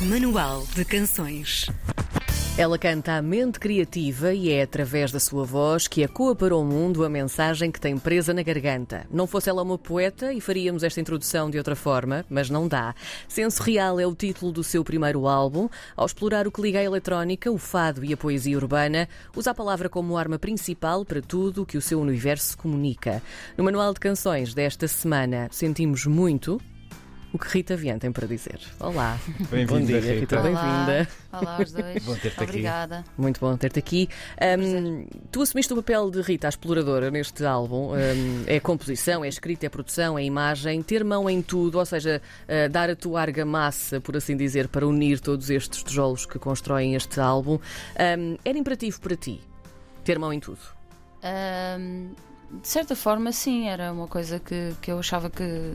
Manual de Canções. Ela canta a mente criativa e é através da sua voz que ecoa para o mundo a mensagem que tem presa na garganta. Não fosse ela uma poeta e faríamos esta introdução de outra forma, mas não dá. Senso Real é o título do seu primeiro álbum. Ao explorar o que liga a eletrónica, o fado e a poesia urbana, usa a palavra como arma principal para tudo o que o seu universo comunica. No Manual de Canções desta semana, sentimos muito o que Rita Vian tem para dizer. Olá. Bom dia, Rita. Rita. Bem-vinda. Olá aos dois. Bom ter-te aqui. Obrigada. Muito bom ter-te aqui. Um, tu assumiste o papel de Rita, a exploradora, neste álbum. Um, é composição, é escrita, é produção, é imagem, ter mão em tudo, ou seja, uh, dar a tua argamassa, por assim dizer, para unir todos estes tijolos que constroem este álbum. Um, era imperativo para ti ter mão em tudo? De certa forma, sim, era uma coisa que, que eu achava que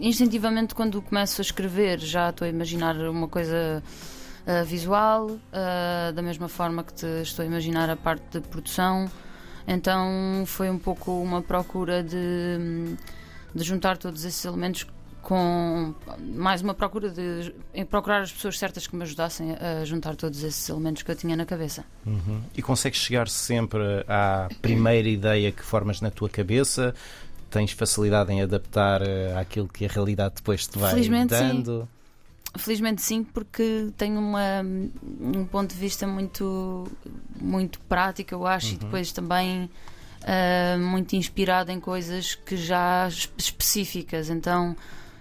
instintivamente quando começo a escrever já estou a imaginar uma coisa ah, visual, ah, da mesma forma que estou a imaginar a parte de produção. Então foi um pouco uma procura de, de juntar todos esses elementos com mais uma procura de procurar as pessoas certas que me ajudassem a juntar todos esses elementos que eu tinha na cabeça. Uhum. E consegues chegar sempre à primeira ideia que formas na tua cabeça? Tens facilidade em adaptar eh, àquilo que a realidade depois te vai Felizmente, sim. dando? Felizmente sim, porque tenho uma, um ponto de vista muito, muito prático, eu acho, e depois também ah, muito inspirado em coisas que já es- específicas. Então,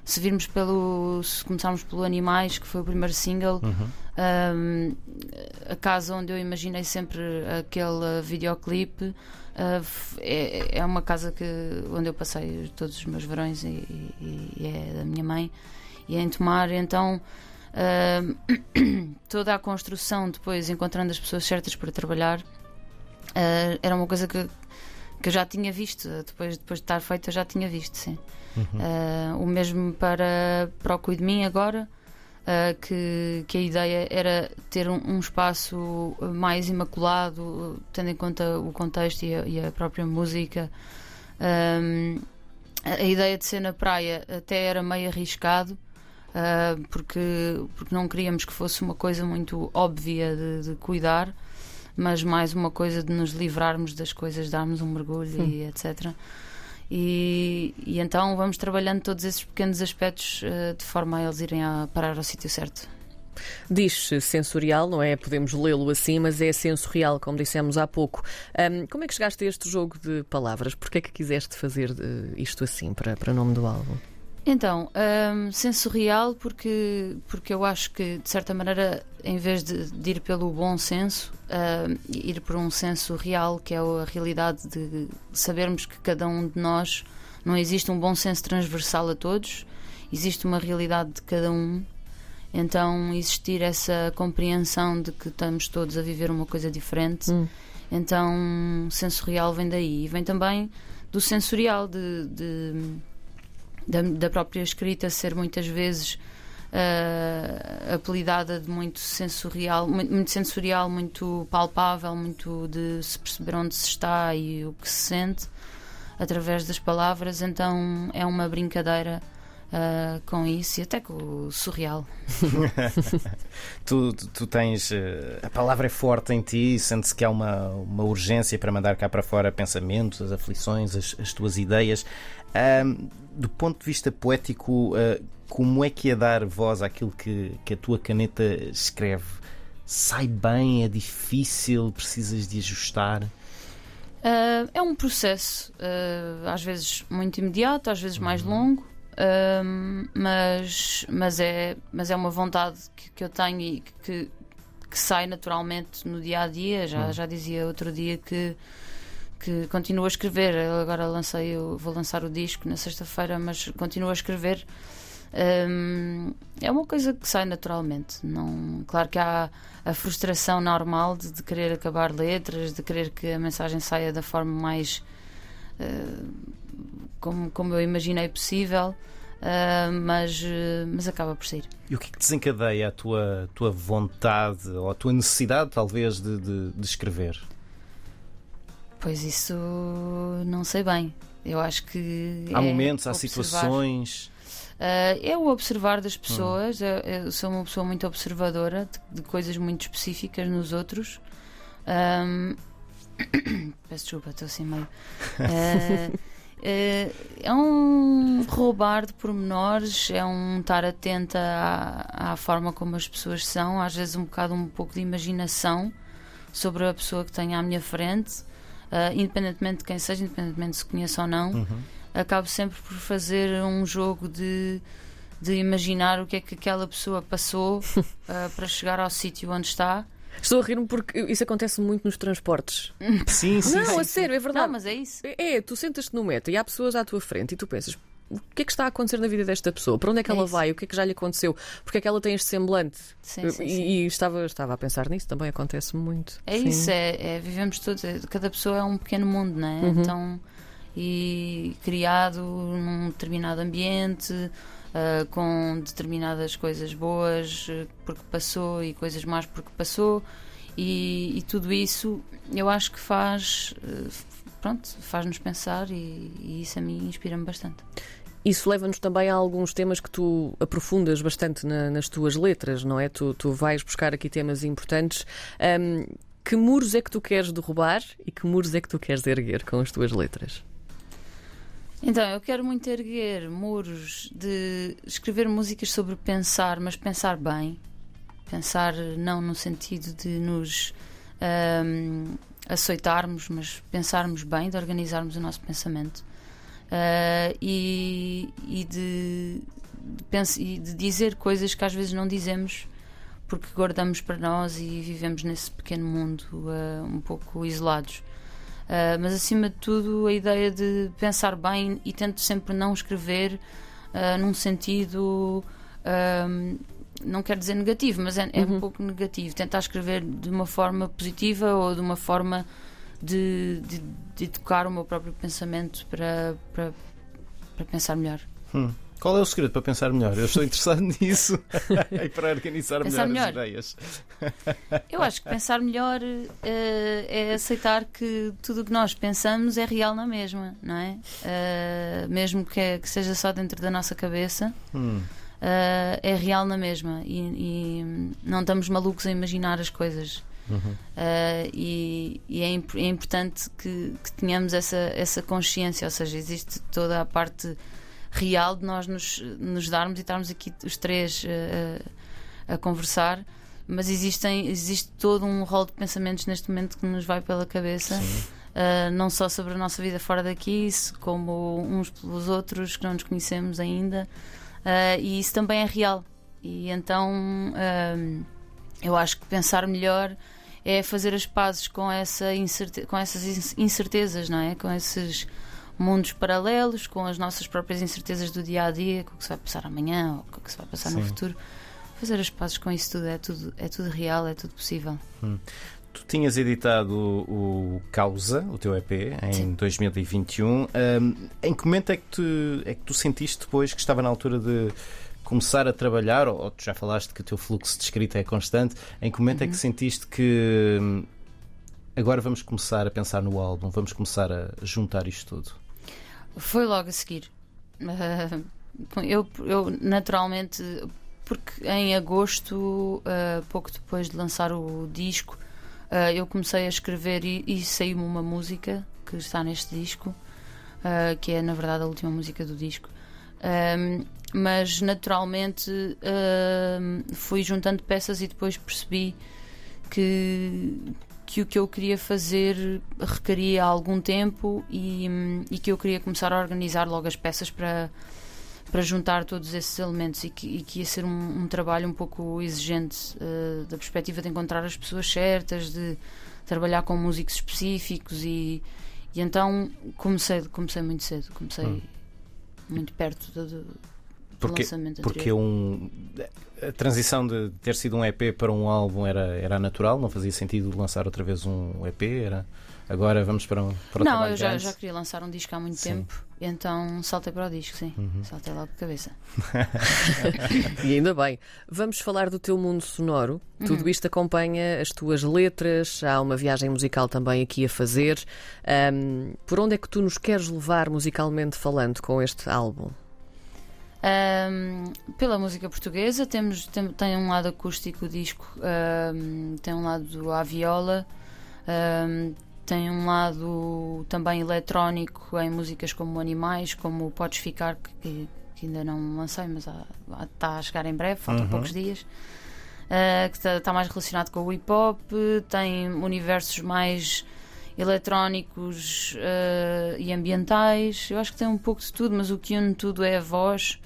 se virmos pelo. se começarmos pelo Animais, que foi o primeiro single, Uhum. um, a casa onde eu imaginei sempre aquele videoclipe uh, f- é, é uma casa que, onde eu passei todos os meus verões e, e- e é da minha mãe. E é em Tomar, então um, toda a construção depois encontrando as pessoas certas para trabalhar uh, era uma coisa que, que eu já tinha visto. Depois, depois de estar feita eu já tinha visto sim. Uh, o mesmo para, para o Cuide de Mim agora, uh, que, que a ideia era ter um, um espaço mais imaculado, tendo em conta o contexto e a, e a própria música. Um, a a ideia de ser na praia até era meio arriscado. uh, porque, porque não queríamos que fosse uma coisa muito óbvia de, de cuidar, mas mais uma coisa de nos livrarmos das coisas, darmos um mergulho e etc. E, e então vamos trabalhando todos esses pequenos aspectos eh, de forma a eles irem a parar ao sítio certo. Diz-se sensorial, não é? Podemos lê-lo assim, mas é sensorial, como dissemos há pouco. Um, como é que chegaste a este jogo de palavras? Porquê é que quiseste fazer eh, isto assim para, para o nome do álbum? Então, hum, sensorial, porque, porque eu acho que, de certa maneira, em vez de, de ir pelo bom senso, hum, ir por um senso real, que é a realidade de sabermos que cada um de nós não existe um bom senso transversal a todos, existe uma realidade de cada um. Então, existir essa compreensão de que estamos todos a viver uma coisa diferente. Hum. Então, sensorial vem daí. E vem também do sensorial, de- de da, da própria escrita ser muitas vezes ah, apelidada de muito sensorial, muito, muito sensorial, muito palpável, muito de se perceber onde se está e o que se sente através das palavras, então é uma brincadeira ah, com isso e até com o surreal. Tu, tu, tu tens. eh, A palavra é forte em ti, sente-se que há uma, uma urgência para mandar cá para fora pensamentos, as aflições, as, as tuas ideias. Ahm, do ponto de vista poético, ah, como é que é dar voz àquilo que, que a tua caneta escreve? Sai bem? É difícil? Precisas de ajustar? Ah, é um processo, ah, às vezes muito imediato, às vezes mais longo, ah, mas, mas, é, mas é uma vontade que, que eu tenho e que, que sai naturalmente no dia a dia. Já, já dizia outro dia que, que continuo a escrever. Eu Agora lancei, o- vou lançar o disco na sexta-feira, mas continuo a escrever. Hum, é uma coisa que sai naturalmente. Não, claro que há a frustração normal de, de querer acabar letras, de querer que a mensagem saia da forma mais eh, como, como eu imaginei possível, eh, mas, eh, mas acaba por sair. E o que é que desencadeia a tua, tua vontade ou a tua necessidade, talvez, de, de, de escrever? Pois isso não sei bem. Eu acho que. Há é momentos, há observar. situações. Uh, é o observar das pessoas. Eu, eu sou uma pessoa muito observadora de, de coisas muito específicas nos outros. Um, peço desculpa, estou assim meio. Uh, é um roubar de pormenores, é um estar atenta à, à, forma como as pessoas são, às vezes um bocado um pouco de imaginação sobre a pessoa que tenho à minha frente, uh, independentemente de quem seja, independentemente de se conheça ou não. Uhum acabo sempre por fazer um jogo de, de imaginar o que é que aquela pessoa passou uh, para chegar ao sítio onde está. Estou a rir-me porque isso acontece muito nos transportes. Sim, sim. Não, sim, a sério, é verdade. Não, mas é isso. É, tu sentas-te no metro e há pessoas à tua frente e tu pensas. O que é que está a acontecer na vida desta pessoa? Para onde é que é ela isso. vai? O que é que já lhe aconteceu? Porque é que ela tem este semblante? Sim, sim, e, sim. e, estava, estava a pensar nisso, também acontece muito. É sim. isso, é, é, vivemos todos, é, cada pessoa é um pequeno mundo, não é? Uhum. Então e criado num determinado ambiente, uh, com determinadas coisas boas uh, porque passou e coisas más porque passou, e, e tudo isso eu acho que faz, uh, pronto, faz-nos pensar e, e isso a mim inspira-me bastante. Isso leva-nos também a alguns temas que tu aprofundas bastante na, nas tuas letras, não é? Tu, tu vais buscar aqui temas importantes. Um, que muros é que tu queres derrubar e que muros é que tu queres erguer com as tuas letras? Então, eu quero muito erguer muros de escrever músicas sobre pensar, mas pensar bem. Pensar não no sentido de nos um, aceitarmos, mas pensarmos bem, de organizarmos o nosso pensamento. Uh, e, e, de, de, de dizer coisas que às vezes não dizemos porque guardamos para nós e vivemos nesse pequeno mundo uh, um pouco isolados. Uh, mas acima de tudo a ideia de pensar bem e tento sempre não escrever num sentido não quero dizer negativo, mas é, é uhum. um pouco negativo. Tentar escrever de uma forma positiva ou de uma forma de, de, de educar o meu próprio pensamento para, para, para pensar melhor. Hum. Qual é o segredo para pensar melhor? Eu estou interessado nisso e para organizar melhor, melhor, as ideias. Eu acho que pensar melhor uh, é aceitar que tudo o que nós pensamos é real na mesma, não é? Uh, mesmo que, é, que, seja só dentro da nossa cabeça, hum. Uh, é real na mesma e, e, não estamos malucos a imaginar as coisas. Uhum. e, e é, imp é, importante que, que tenhamos essa, essa consciência, ou seja, existe toda a parte real de nós nos, nos darmos e estarmos aqui os três uh, a conversar. Mas existem, existe todo um rol de pensamentos neste momento que nos vai pela cabeça, uh, não só sobre a nossa vida fora daqui, como uns pelos outros que não nos conhecemos ainda, uh, e isso também é real. E então eu acho que pensar melhor é fazer as pazes com, essa incerte com essas incertezas, não é? Com esses mundos paralelos, com as nossas próprias incertezas do dia a dia, com o que se vai passar amanhã ou com o que se vai passar Sim. no futuro. Fazer as pazes com isso tudo é tudo, é tudo real, é tudo possível. Hum. Tu tinhas editado o, Causa, o teu EP, em Sim. 2021. Um, em que momento é que, tu, é que tu sentiste depois que estava na altura de começar a trabalhar, ou, ou tu já falaste que o teu fluxo de escrita é constante, em que momento uhum. é que uhum. sentiste que hum, agora vamos começar a pensar no álbum, vamos começar a juntar isto tudo? Foi logo a seguir. Uh, eu, eu, naturalmente, porque em agosto, uh, pouco depois de lançar o disco, uh, eu comecei a escrever e, e saiu-me uma música que está neste disco, que é na verdade a última música do disco. mas naturalmente fui juntando peças e depois percebi que, que o que eu queria fazer requeria algum tempo e, e que eu queria começar a organizar logo as peças para, para juntar todos esses elementos e que, e que ia ser um, um, trabalho um pouco exigente uh, da perspectiva de encontrar as pessoas certas, de trabalhar com músicos específicos e, e então comecei, comecei muito cedo, comecei hum. muito perto do, porque, porque um, a transição de ter sido um EP para um álbum era, era natural, não fazia sentido lançar outra vez um EP, era agora vamos para um para Não, eu já, já queria lançar um disco há muito sim. tempo, então saltei para o disco, sim, uhum. saltei logo de cabeça. e ainda bem. Vamos falar do teu mundo sonoro. Uhum. Tudo isto acompanha as tuas letras, há uma viagem musical também aqui a fazer. Um, por onde é que tu nos queres levar musicalmente falando com este álbum? Um, pela música portuguesa, temos, tem, tem um lado acústico o disco, um, tem um lado à viola, um, tem um lado também eletrónico em músicas como Animais, como Podes Ficar, que, que ainda não lancei, mas está a chegar em breve, faltam uhum. poucos dias. Uh, que está tá mais relacionado com o hip hop, tem universos mais eletrónicos uh, e ambientais. Eu acho que tem um pouco de tudo, mas o que une tudo é a voz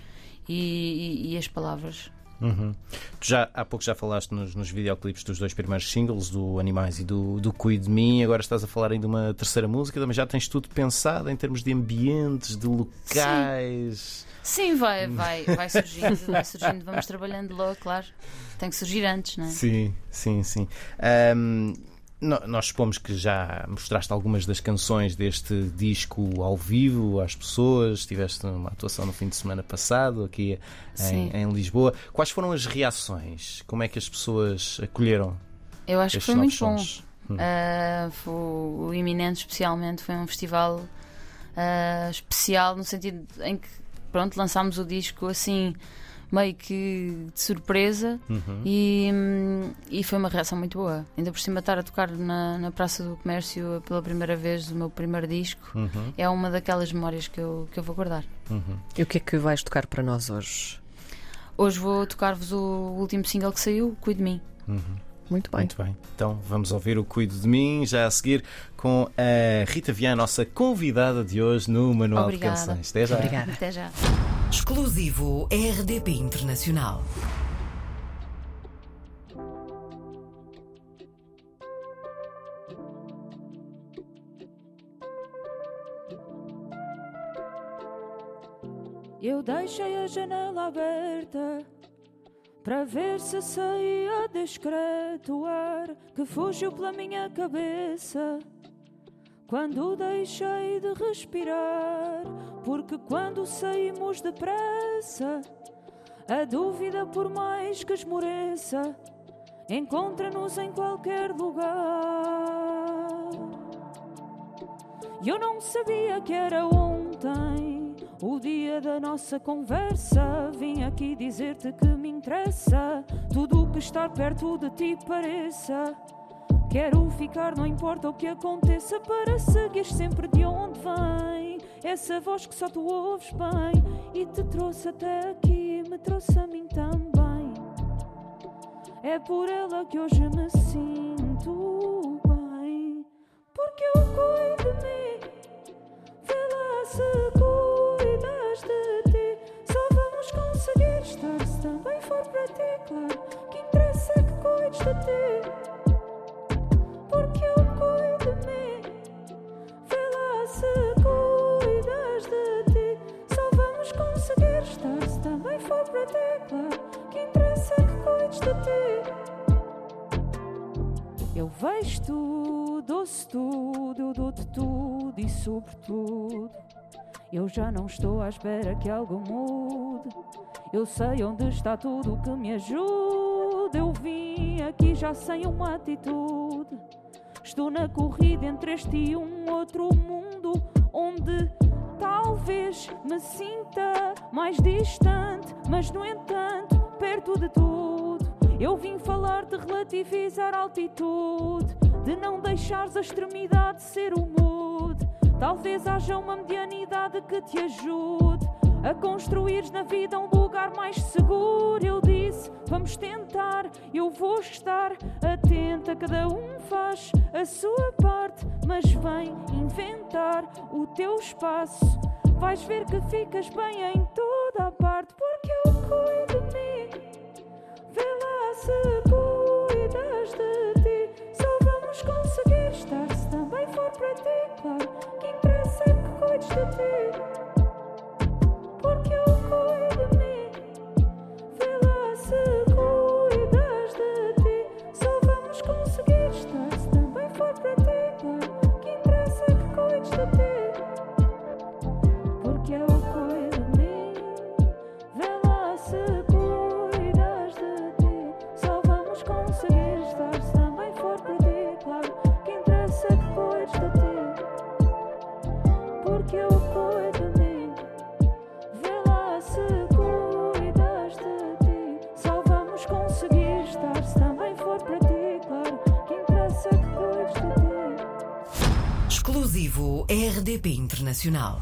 e, e, e as palavras. Uhum. Tu já há pouco já falaste nos, nos videoclipes dos dois primeiros singles, do Animais e do, do Cuide de Mim, agora estás a falar ainda de uma terceira música, mas já tens tudo pensado em termos de ambientes, de locais. Sim, Sim vai, vai, vai surgindo, vai surgindo, vamos trabalhando logo, claro. Tem que surgir antes, não é? Sim, sim, sim. Um, nós supomos que já mostraste algumas das canções deste disco ao vivo às pessoas, tiveste uma atuação no fim de semana passado aqui em, em, Lisboa. Quais foram as reações? Como é que as pessoas acolheram? Eu acho que foi muito bom. Hum. Uh, foi, o Iminente, especialmente, foi um festival uh, especial no sentido em que pronto, lançámos o disco assim meio que de surpresa uhum. e, e foi uma reação muito boa. Ainda por cima estar a tocar na, na Praça do Comércio pela primeira vez do meu primeiro disco uhum. é uma daquelas memórias que eu, que eu vou guardar. Uhum. E o que é que vais tocar para nós hoje? Hoje vou tocar-vos o último single que saiu, Cuide de Mim. Uhum. Muito bem. Muito bem. Então vamos ouvir o Cuido de Mim já a seguir com a Rita Viana, nossa convidada de hoje no Manual Obrigada. de Canções. Até já. Obrigada. Até já. Exclusivo RDP Internacional. Eu deixei a janela aberta para ver se saía discreto o ar que fugiu pela minha cabeça. Quando deixei de respirar, porque quando saímos depressa, a dúvida, por mais que esmoreça, encontra-nos em qualquer lugar. Eu não sabia que era ontem o dia da nossa conversa, vim aqui dizer-te que me interessa tudo o que estar perto de ti pareça. Quero ficar, não importa o que aconteça, para seguir sempre de onde vem. Essa voz que só tu ouves bem e te trouxe até aqui, me trouxe a mim também. É por ela que hoje me sinto bem, porque eu cuido de mim, vê lá se claro. Que interessa é que cuides de ti. De ti. Eu vejo tudo, ouço tudo, eu dou-te tudo e sobretudo. Eu já não estou à espera que algo mude. Eu sei onde está tudo que me ajuda. Eu vim aqui já sem uma atitude. Estou na corrida entre este e um outro mundo onde talvez me sinta mais distante, mas no entanto perto de tudo. Eu vim falar de relativizar a altitude, de não deixares a extremidade ser o. Talvez haja uma medianidade que te ajude a construires na vida um lugar mais seguro. Eu disse, vamos tentar, eu vou estar atenta. Cada um faz a sua parte, mas vem inventar o teu espaço. Vais ver que ficas bem em toda a parte, porque eu cuido de mim. Cuides de ti. Porque eu cuido Internacional.